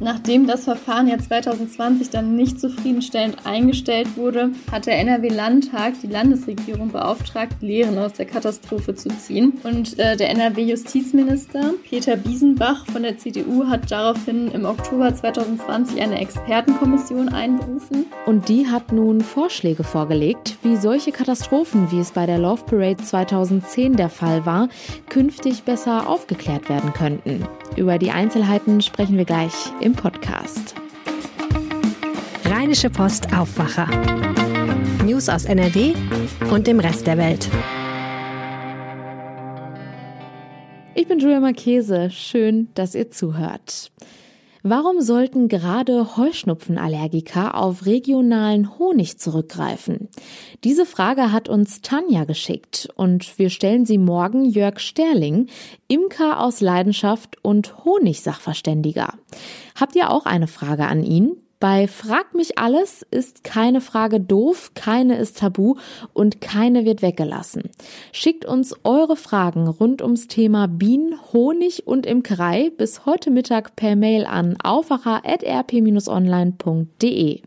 Nachdem das Verfahren ja 2020 dann nicht zufriedenstellend eingestellt wurde, hat der NRW-Landtag die Landesregierung beauftragt, Lehren aus der Katastrophe zu ziehen. Und äh, der NRW-Justizminister Peter Biesenbach von der CDU hat daraufhin im Oktober 2020 eine Expertenkommission einberufen. Und die hat nun Vorschläge vorgelegt, wie solche Katastrophen, wie es bei der Love Parade 2010 der Fall war, künftig besser aufgeklärt werden könnten. Über die Einzelheiten sprechen wir gleich im Podcast. Rheinische Post Aufwacher. News aus NRW und dem Rest der Welt. Ich bin Julia Marchese. Schön, dass ihr zuhört. Warum sollten gerade Heuschnupfenallergiker auf regionalen Honig zurückgreifen? Diese Frage hat uns Tanja geschickt und wir stellen sie morgen Jörg Sterling, Imker aus Leidenschaft und Honigsachverständiger. Habt ihr auch eine Frage an ihn? Bei Frag mich alles ist keine Frage doof, keine ist tabu und keine wird weggelassen. Schickt uns eure Fragen rund ums Thema Bienen, Honig und Imkerei bis heute Mittag per Mail an aufwacher.rp-online.de.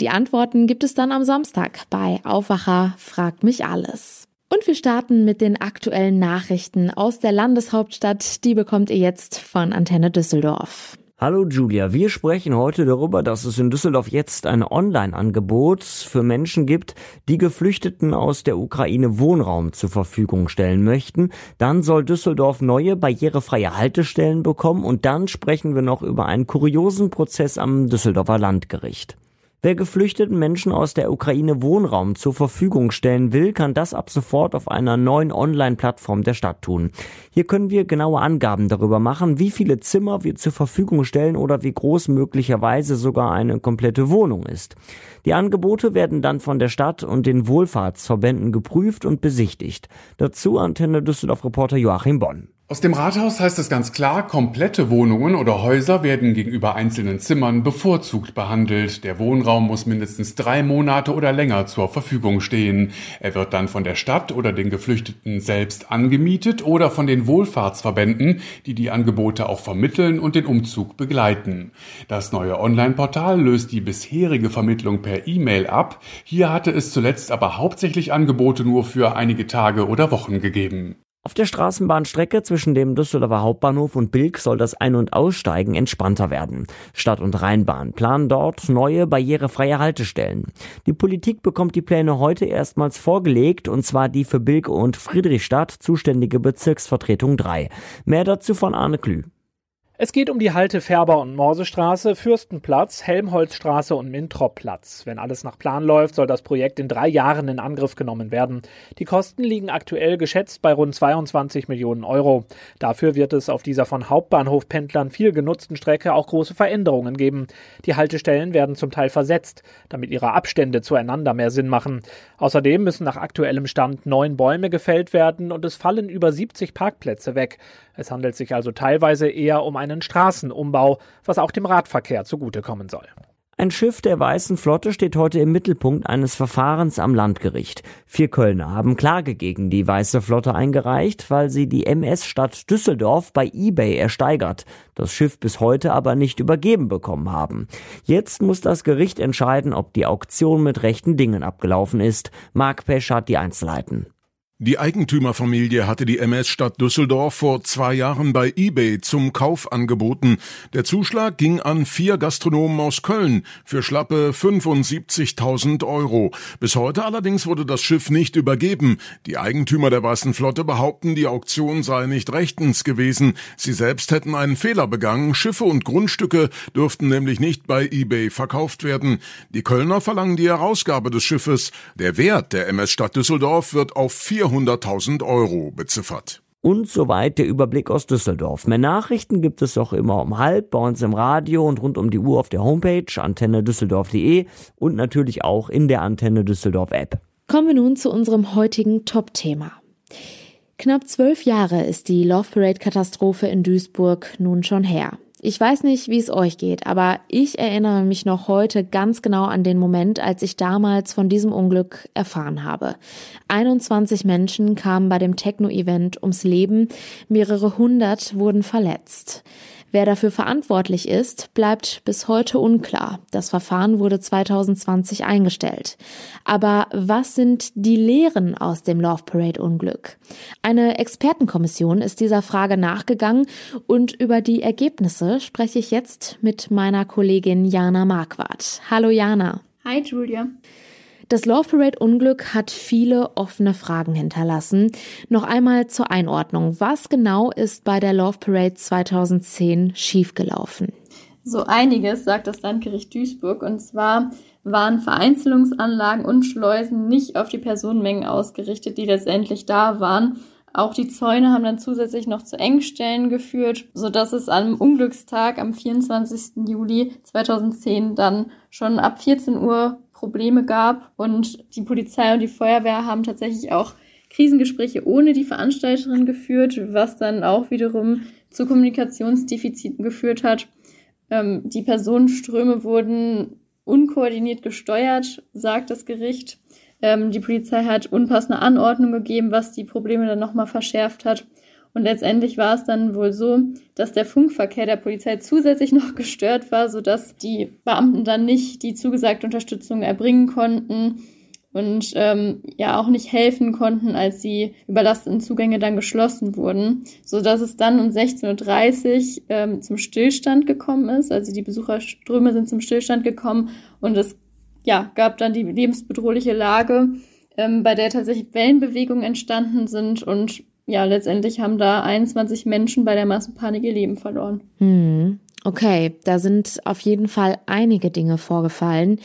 Die Antworten gibt es dann am Samstag bei Aufwacher Frag mich alles. Und wir starten mit den aktuellen Nachrichten aus der Landeshauptstadt. Die bekommt ihr jetzt von Antenne Düsseldorf. Hallo Julia, wir sprechen heute darüber, dass es in Düsseldorf jetzt ein Online-Angebot für Menschen gibt, die Geflüchteten aus der Ukraine Wohnraum zur Verfügung stellen möchten. Dann soll Düsseldorf neue barrierefreie Haltestellen bekommen und dann sprechen wir noch über einen kuriosen Prozess am Düsseldorfer Landgericht. Wer geflüchteten Menschen aus der Ukraine Wohnraum zur Verfügung stellen will, kann das ab sofort auf einer neuen Online-Plattform der Stadt tun. Hier können wir genaue Angaben darüber machen, wie viele Zimmer wir zur Verfügung stellen oder wie groß möglicherweise sogar eine komplette Wohnung ist. Die Angebote werden dann von der Stadt und den Wohlfahrtsverbänden geprüft und besichtigt. Dazu Antenne Düsseldorf Reporter Joachim Bonn. Aus dem Rathaus heißt es ganz klar, komplette Wohnungen oder Häuser werden gegenüber einzelnen Zimmern bevorzugt behandelt. Der Wohnraum muss mindestens drei Monate oder länger zur Verfügung stehen. Er wird dann von der Stadt oder den Geflüchteten selbst angemietet oder von den Wohlfahrtsverbänden, die die Angebote auch vermitteln und den Umzug begleiten. Das neue Online-Portal löst die bisherige Vermittlung per E-Mail ab. Hier hatte es zuletzt aber hauptsächlich Angebote nur für einige Tage oder Wochen gegeben. Auf der Straßenbahnstrecke zwischen dem Düsseldorfer Hauptbahnhof und Bilk soll das Ein- und Aussteigen entspannter werden. Stadt- und Rheinbahn planen dort neue barrierefreie Haltestellen. Die Politik bekommt die Pläne heute erstmals vorgelegt, und zwar die für Bilk und Friedrichstadt zuständige Bezirksvertretung 3. Mehr dazu von Arne Klü. Es geht um die Halte Färber- und Morsestraße, Fürstenplatz, Helmholtzstraße und Mintropplatz. Wenn alles nach Plan läuft, soll das Projekt in drei Jahren in Angriff genommen werden. Die Kosten liegen aktuell geschätzt bei rund 22 Millionen Euro. Dafür wird es auf dieser von Hauptbahnhofpendlern viel genutzten Strecke auch große Veränderungen geben. Die Haltestellen werden zum Teil versetzt, damit ihre Abstände zueinander mehr Sinn machen. Außerdem müssen nach aktuellem Stand neun Bäume gefällt werden und es fallen über 70 Parkplätze weg. Es handelt sich also teilweise eher um einen Straßenumbau, was auch dem Radverkehr zugutekommen soll. Ein Schiff der Weißen Flotte steht heute im Mittelpunkt eines Verfahrens am Landgericht. Vier Kölner haben Klage gegen die Weiße Flotte eingereicht, weil sie die MS Stadt Düsseldorf bei eBay ersteigert, das Schiff bis heute aber nicht übergeben bekommen haben. Jetzt muss das Gericht entscheiden, ob die Auktion mit rechten Dingen abgelaufen ist. Marc Pesch hat die Einzelheiten. Die Eigentümerfamilie hatte die MS Stadt Düsseldorf vor zwei Jahren bei eBay zum Kauf angeboten. Der Zuschlag ging an vier Gastronomen aus Köln für schlappe 75.000 Euro. Bis heute allerdings wurde das Schiff nicht übergeben. Die Eigentümer der Weißen Flotte behaupten, die Auktion sei nicht rechtens gewesen. Sie selbst hätten einen Fehler begangen. Schiffe und Grundstücke dürften nämlich nicht bei eBay verkauft werden. Die Kölner verlangen die Herausgabe des Schiffes. Der Wert der MS Stadt Düsseldorf wird auf 4 400.000 Euro beziffert. Und soweit der Überblick aus Düsseldorf. Mehr Nachrichten gibt es auch immer um halb bei uns im Radio und rund um die Uhr auf der Homepage antennedüsseldorf.de und natürlich auch in der Antenne Düsseldorf App. Kommen wir nun zu unserem heutigen Top-Thema. Knapp zwölf Jahre ist die Love Parade Katastrophe in Duisburg nun schon her. Ich weiß nicht, wie es euch geht, aber ich erinnere mich noch heute ganz genau an den Moment, als ich damals von diesem Unglück erfahren habe. 21 Menschen kamen bei dem Techno-Event ums Leben, mehrere hundert wurden verletzt. Wer dafür verantwortlich ist, bleibt bis heute unklar. Das Verfahren wurde 2020 eingestellt. Aber was sind die Lehren aus dem Love Parade Unglück? Eine Expertenkommission ist dieser Frage nachgegangen und über die Ergebnisse spreche ich jetzt mit meiner Kollegin Jana Marquardt. Hallo Jana. Hi Julia. Das Love Parade Unglück hat viele offene Fragen hinterlassen. Noch einmal zur Einordnung. Was genau ist bei der Love Parade 2010 schiefgelaufen? So einiges, sagt das Landgericht Duisburg. Und zwar waren Vereinzelungsanlagen und Schleusen nicht auf die Personenmengen ausgerichtet, die letztendlich da waren. Auch die Zäune haben dann zusätzlich noch zu Engstellen geführt, sodass es am Unglückstag am 24. Juli 2010 dann schon ab 14 Uhr Probleme gab. Und die Polizei und die Feuerwehr haben tatsächlich auch Krisengespräche ohne die Veranstalterin geführt, was dann auch wiederum zu Kommunikationsdefiziten geführt hat. Ähm, die Personenströme wurden unkoordiniert gesteuert, sagt das Gericht. Ähm, die Polizei hat unpassende Anordnung gegeben, was die Probleme dann nochmal verschärft hat. Und letztendlich war es dann wohl so, dass der Funkverkehr der Polizei zusätzlich noch gestört war, sodass die Beamten dann nicht die zugesagte Unterstützung erbringen konnten und ähm, ja auch nicht helfen konnten, als die überlasteten Zugänge dann geschlossen wurden, so dass es dann um 16:30 Uhr ähm, zum Stillstand gekommen ist. Also die Besucherströme sind zum Stillstand gekommen und es ja gab dann die lebensbedrohliche Lage, ähm, bei der tatsächlich Wellenbewegungen entstanden sind und ja, letztendlich haben da 21 Menschen bei der Massenpanik ihr Leben verloren. Hm. Okay, da sind auf jeden Fall einige Dinge vorgefallen.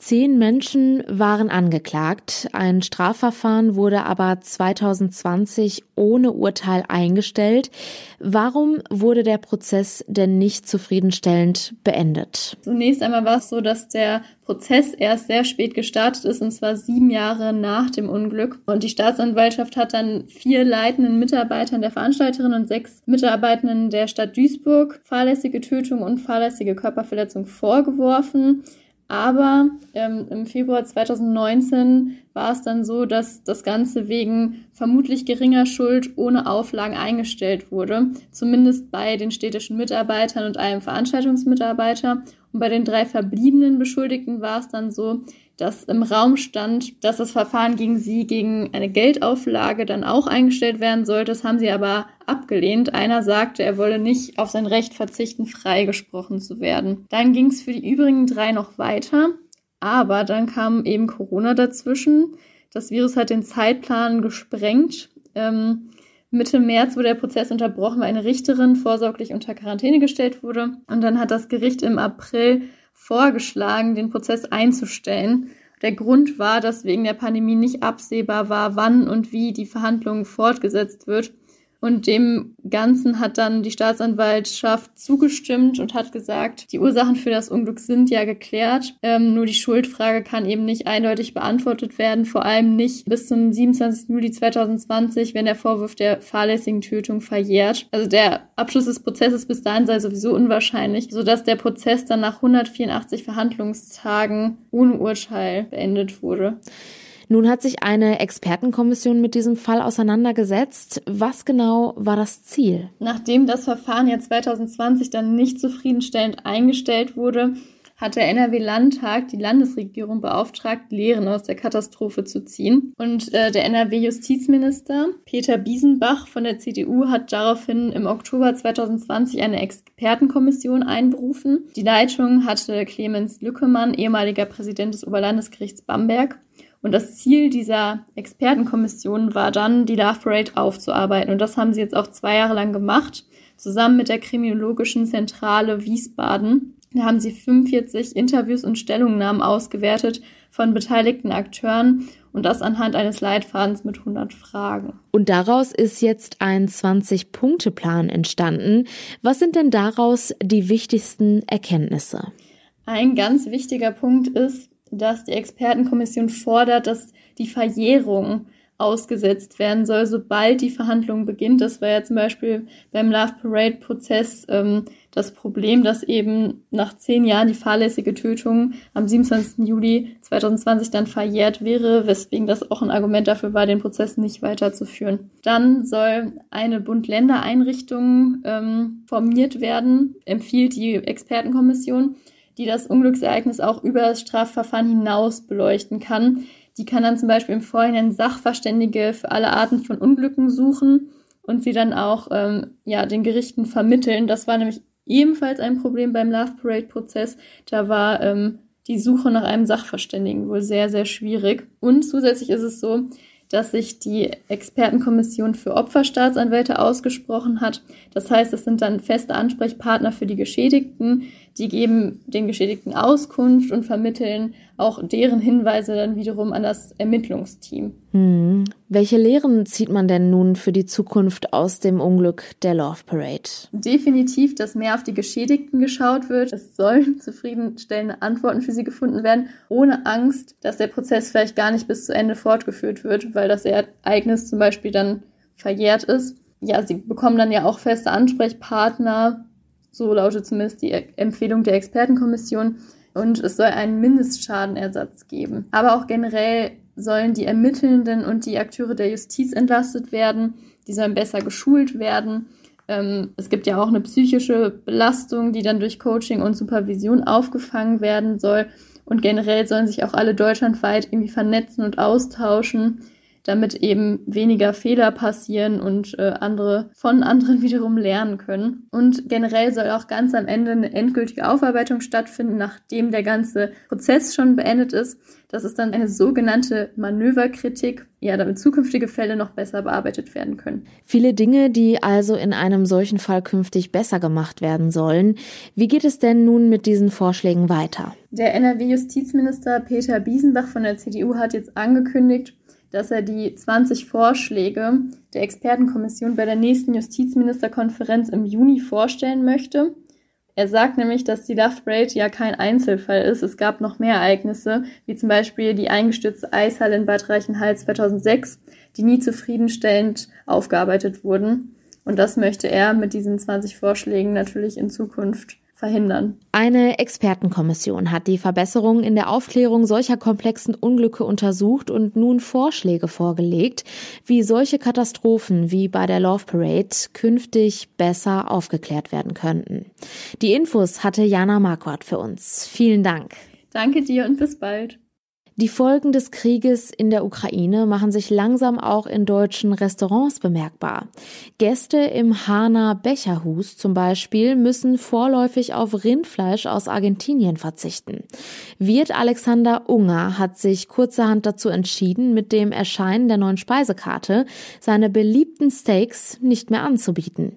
Zehn Menschen waren angeklagt. Ein Strafverfahren wurde aber 2020 ohne Urteil eingestellt. Warum wurde der Prozess denn nicht zufriedenstellend beendet? Zunächst einmal war es so, dass der Prozess erst sehr spät gestartet ist, und zwar sieben Jahre nach dem Unglück. Und die Staatsanwaltschaft hat dann vier leitenden Mitarbeitern der Veranstalterin und sechs Mitarbeitenden der Stadt Duisburg fahrlässige Tötung und fahrlässige Körperverletzung vorgeworfen. Aber ähm, im Februar 2019 war es dann so, dass das Ganze wegen vermutlich geringer Schuld ohne Auflagen eingestellt wurde. Zumindest bei den städtischen Mitarbeitern und einem Veranstaltungsmitarbeiter. Und bei den drei verbliebenen Beschuldigten war es dann so, dass im Raum stand, dass das Verfahren gegen sie gegen eine Geldauflage dann auch eingestellt werden sollte. Das haben sie aber abgelehnt. Einer sagte, er wolle nicht auf sein Recht verzichten, freigesprochen zu werden. Dann ging es für die übrigen drei noch weiter, aber dann kam eben Corona dazwischen. Das Virus hat den Zeitplan gesprengt. Ähm, Mitte März wurde der Prozess unterbrochen, weil eine Richterin vorsorglich unter Quarantäne gestellt wurde. Und dann hat das Gericht im April vorgeschlagen, den Prozess einzustellen. Der Grund war, dass wegen der Pandemie nicht absehbar war, wann und wie die Verhandlung fortgesetzt wird. Und dem Ganzen hat dann die Staatsanwaltschaft zugestimmt und hat gesagt, die Ursachen für das Unglück sind ja geklärt. Ähm, nur die Schuldfrage kann eben nicht eindeutig beantwortet werden, vor allem nicht bis zum 27. Juli 2020, wenn der Vorwurf der fahrlässigen Tötung verjährt. Also der Abschluss des Prozesses bis dahin sei sowieso unwahrscheinlich, sodass der Prozess dann nach 184 Verhandlungstagen ohne Urteil beendet wurde. Nun hat sich eine Expertenkommission mit diesem Fall auseinandergesetzt. Was genau war das Ziel? Nachdem das Verfahren ja 2020 dann nicht zufriedenstellend eingestellt wurde, hat der NRW-Landtag die Landesregierung beauftragt, Lehren aus der Katastrophe zu ziehen. Und äh, der NRW-Justizminister Peter Biesenbach von der CDU hat daraufhin im Oktober 2020 eine Expertenkommission einberufen. Die Leitung hatte Clemens Lückemann, ehemaliger Präsident des Oberlandesgerichts Bamberg. Und das Ziel dieser Expertenkommission war dann, die Love Parade aufzuarbeiten. Und das haben sie jetzt auch zwei Jahre lang gemacht, zusammen mit der Kriminologischen Zentrale Wiesbaden. Da haben sie 45 Interviews und Stellungnahmen ausgewertet von beteiligten Akteuren und das anhand eines Leitfadens mit 100 Fragen. Und daraus ist jetzt ein 20-Punkte-Plan entstanden. Was sind denn daraus die wichtigsten Erkenntnisse? Ein ganz wichtiger Punkt ist, dass die Expertenkommission fordert, dass die Verjährung ausgesetzt werden soll, sobald die Verhandlung beginnt. Das war ja zum Beispiel beim Love Parade Prozess ähm, das Problem, dass eben nach zehn Jahren die fahrlässige Tötung am 27. Juli 2020 dann verjährt wäre, weswegen das auch ein Argument dafür war, den Prozess nicht weiterzuführen. Dann soll eine Bund-Länder-Einrichtung ähm, formiert werden, empfiehlt die Expertenkommission, die das Unglücksereignis auch über das Strafverfahren hinaus beleuchten kann. Die kann dann zum Beispiel im Vorhinein Sachverständige für alle Arten von Unglücken suchen und sie dann auch ähm, ja, den Gerichten vermitteln. Das war nämlich ebenfalls ein Problem beim Love Parade-Prozess. Da war ähm, die Suche nach einem Sachverständigen wohl sehr, sehr schwierig. Und zusätzlich ist es so, dass sich die Expertenkommission für Opferstaatsanwälte ausgesprochen hat. Das heißt, es sind dann feste Ansprechpartner für die Geschädigten, die geben den Geschädigten Auskunft und vermitteln auch deren Hinweise dann wiederum an das Ermittlungsteam. Hm. Welche Lehren zieht man denn nun für die Zukunft aus dem Unglück der Love Parade? Definitiv, dass mehr auf die Geschädigten geschaut wird. Es sollen zufriedenstellende Antworten für sie gefunden werden, ohne Angst, dass der Prozess vielleicht gar nicht bis zu Ende fortgeführt wird, weil das Ereignis zum Beispiel dann verjährt ist. Ja, sie bekommen dann ja auch feste Ansprechpartner, so lautet zumindest die Empfehlung der Expertenkommission. Und es soll einen Mindestschadenersatz geben. Aber auch generell sollen die Ermittelnden und die Akteure der Justiz entlastet werden. Die sollen besser geschult werden. Ähm, es gibt ja auch eine psychische Belastung, die dann durch Coaching und Supervision aufgefangen werden soll. Und generell sollen sich auch alle deutschlandweit irgendwie vernetzen und austauschen damit eben weniger Fehler passieren und äh, andere von anderen wiederum lernen können. Und generell soll auch ganz am Ende eine endgültige Aufarbeitung stattfinden, nachdem der ganze Prozess schon beendet ist. Das ist dann eine sogenannte Manöverkritik, ja, damit zukünftige Fälle noch besser bearbeitet werden können. Viele Dinge, die also in einem solchen Fall künftig besser gemacht werden sollen. Wie geht es denn nun mit diesen Vorschlägen weiter? Der NRW-Justizminister Peter Biesenbach von der CDU hat jetzt angekündigt, dass er die 20 Vorschläge der Expertenkommission bei der nächsten Justizministerkonferenz im Juni vorstellen möchte. Er sagt nämlich, dass die Love Parade ja kein Einzelfall ist. Es gab noch mehr Ereignisse, wie zum Beispiel die eingestürzte Eishalle in Bad Reichenhall 2006, die nie zufriedenstellend aufgearbeitet wurden. Und das möchte er mit diesen 20 Vorschlägen natürlich in Zukunft verhindern. Eine Expertenkommission hat die Verbesserungen in der Aufklärung solcher komplexen Unglücke untersucht und nun Vorschläge vorgelegt, wie solche Katastrophen wie bei der Love Parade künftig besser aufgeklärt werden könnten. Die Infos hatte Jana Marquardt für uns. Vielen Dank. Danke dir und bis bald. Die Folgen des Krieges in der Ukraine machen sich langsam auch in deutschen Restaurants bemerkbar. Gäste im Hana Becherhus zum Beispiel müssen vorläufig auf Rindfleisch aus Argentinien verzichten. Wirt Alexander Unger hat sich kurzerhand dazu entschieden, mit dem Erscheinen der neuen Speisekarte seine beliebten Steaks nicht mehr anzubieten.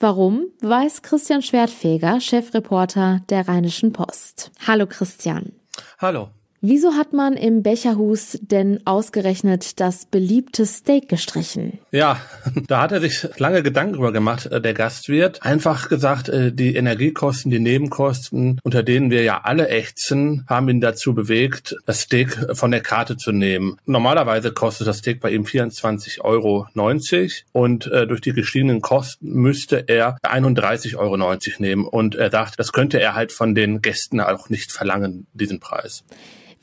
Warum, weiß Christian Schwertfeger, Chefreporter der Rheinischen Post. Hallo Christian. Hallo. Wieso hat man im Becherhus denn ausgerechnet das beliebte Steak gestrichen? Ja, da hat er sich lange Gedanken darüber gemacht, äh, der Gastwirt. Einfach gesagt, äh, die Energiekosten, die Nebenkosten, unter denen wir ja alle ächzen, haben ihn dazu bewegt, das Steak von der Karte zu nehmen. Normalerweise kostet das Steak bei ihm 24,90 Euro und äh, durch die gestiegenen Kosten müsste er 31,90 Euro nehmen. Und er sagt, das könnte er halt von den Gästen auch nicht verlangen, diesen Preis.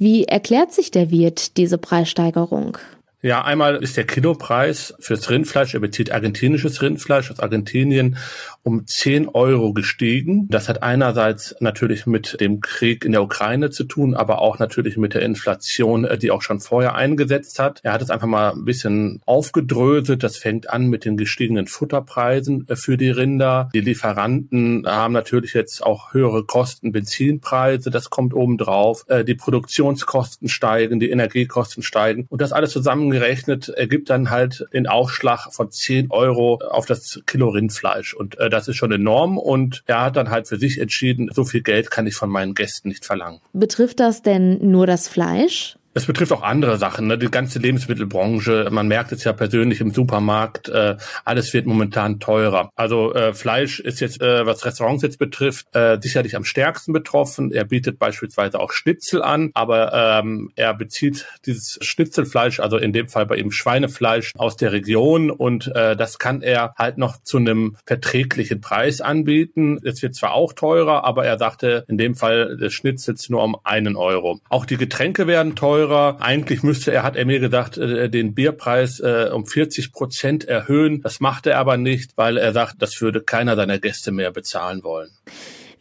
Wie erklärt sich der Wirt diese Preissteigerung? Ja, einmal ist der Kilopreis fürs Rindfleisch, er bezieht argentinisches Rindfleisch aus Argentinien, um 10 Euro gestiegen. Das hat einerseits natürlich mit dem Krieg in der Ukraine zu tun, aber auch natürlich mit der Inflation, äh, die auch schon vorher eingesetzt hat. Er hat es einfach mal ein bisschen aufgedröselt. Das fängt an mit den gestiegenen Futterpreisen äh, für die Rinder. Die Lieferanten haben natürlich jetzt auch höhere Kosten, Benzinpreise, das kommt oben drauf. Äh, die Produktionskosten steigen, die Energiekosten steigen und das alles zusammen zusammengerechnet ergibt dann halt den Aufschlag von 10 Euro auf das Kilo Rindfleisch. Und äh, das ist schon enorm. Und er hat dann halt für sich entschieden, so viel Geld kann ich von meinen Gästen nicht verlangen. Betrifft das denn nur das Fleisch? Es betrifft auch andere Sachen, ne? die ganze Lebensmittelbranche. Man merkt es ja persönlich im Supermarkt, äh, alles wird momentan teurer. Also äh, Fleisch ist jetzt, äh, was Restaurants jetzt betrifft, äh, sicherlich am stärksten betroffen. Er bietet beispielsweise auch Schnitzel an, aber ähm, er bezieht dieses Schnitzelfleisch, also in dem Fall bei ihm Schweinefleisch, aus der Region und äh, das kann er halt noch zu einem verträglichen Preis anbieten. Es wird zwar auch teurer, aber er sagte in dem Fall des Schnitzels nur um einen Euro. Auch die Getränke werden teurer teurer. Eigentlich müsste er, hat er mir gesagt, äh, den Bierpreis äh, um 40 Prozent erhöhen. Das macht er aber nicht, weil er sagt, das würde keiner seiner Gäste mehr bezahlen wollen.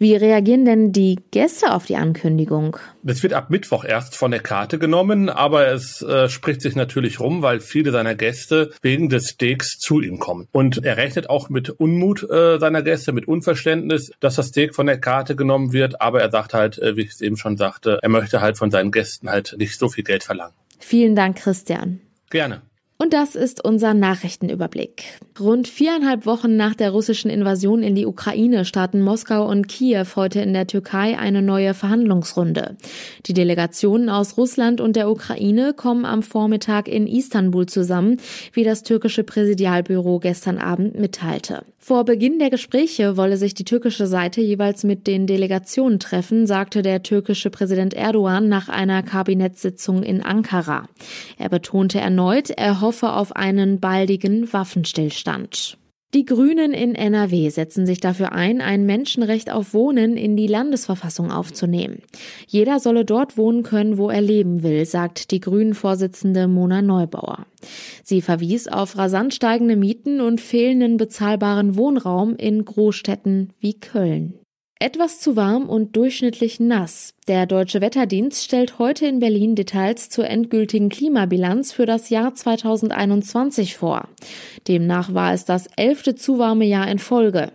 Wie reagieren denn die Gäste auf die Ankündigung? Das wird ab Mittwoch erst von der Karte genommen, aber es äh, spricht sich natürlich rum, weil viele seiner Gäste wegen des Steaks zu ihm kommen. Und er rechnet auch mit Unmut äh, seiner Gäste, mit Unverständnis, dass das Steak von der Karte genommen wird. Aber er sagt halt, äh, wie ich es eben schon sagte, er möchte halt von seinen Gästen halt nicht so viel Geld verlangen. Vielen Dank, Christian. Gerne. Und das ist unser Nachrichtenüberblick. Rund viereinhalb Wochen nach der russischen Invasion in die Ukraine starten Moskau und Kiew heute in der Türkei eine neue Verhandlungsrunde. Die Delegationen aus Russland und der Ukraine kommen am Vormittag in Istanbul zusammen, wie das türkische Präsidialbüro gestern Abend mitteilte. Vor Beginn der Gespräche wolle sich die türkische Seite jeweils mit den Delegationen treffen, sagte der türkische Präsident Erdogan nach einer Kabinettssitzung in Ankara. Er betonte erneut, er hoffe auf einen baldigen Waffenstillstand. Die Grünen in NRW setzen sich dafür ein, ein Menschenrecht auf Wohnen in die Landesverfassung aufzunehmen. Jeder solle dort wohnen können, wo er leben will, sagt die Grünen-Vorsitzende Mona Neubauer. Sie verwies auf rasant steigende Mieten und fehlenden bezahlbaren Wohnraum in Großstädten wie Köln. Etwas zu warm und durchschnittlich nass. Der Deutsche Wetterdienst stellt heute in Berlin Details zur endgültigen Klimabilanz für das Jahr 2021 vor. Demnach war es das elfte zu warme Jahr in Folge.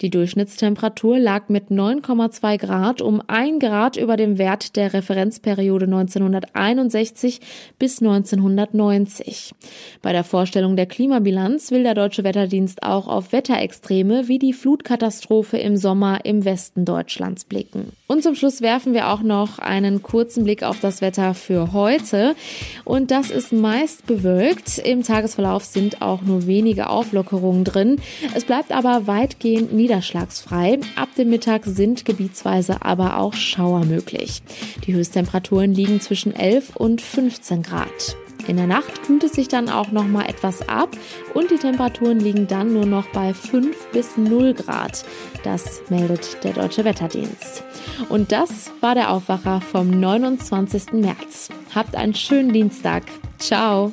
Die Durchschnittstemperatur lag mit 9,2 Grad um ein Grad über dem Wert der Referenzperiode 1961 bis 1990. Bei der Vorstellung der Klimabilanz will der Deutsche Wetterdienst auch auf Wetterextreme wie die Flutkatastrophe im Sommer im Westen Deutschlands blicken. Und zum Schluss werfen wir auch noch einen kurzen Blick auf das Wetter für heute. Und das ist meist bewölkt. Im Tagesverlauf sind auch nur wenige Auflockerungen drin. Es bleibt aber weitgehend niederschlagsfrei. Ab dem Mittag sind gebietsweise aber auch Schauer möglich. Die Höchsttemperaturen liegen zwischen 11 und 15 Grad. In der Nacht kühlt es sich dann auch noch mal etwas ab und die Temperaturen liegen dann nur noch bei 5 bis 0 Grad. Das meldet der Deutsche Wetterdienst. Und das war der Aufwacher vom 29. März. Habt einen schönen Dienstag. Ciao.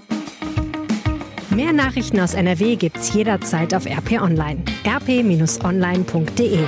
Mehr Nachrichten aus NRW gibt's jederzeit auf RP Online. rp-online.de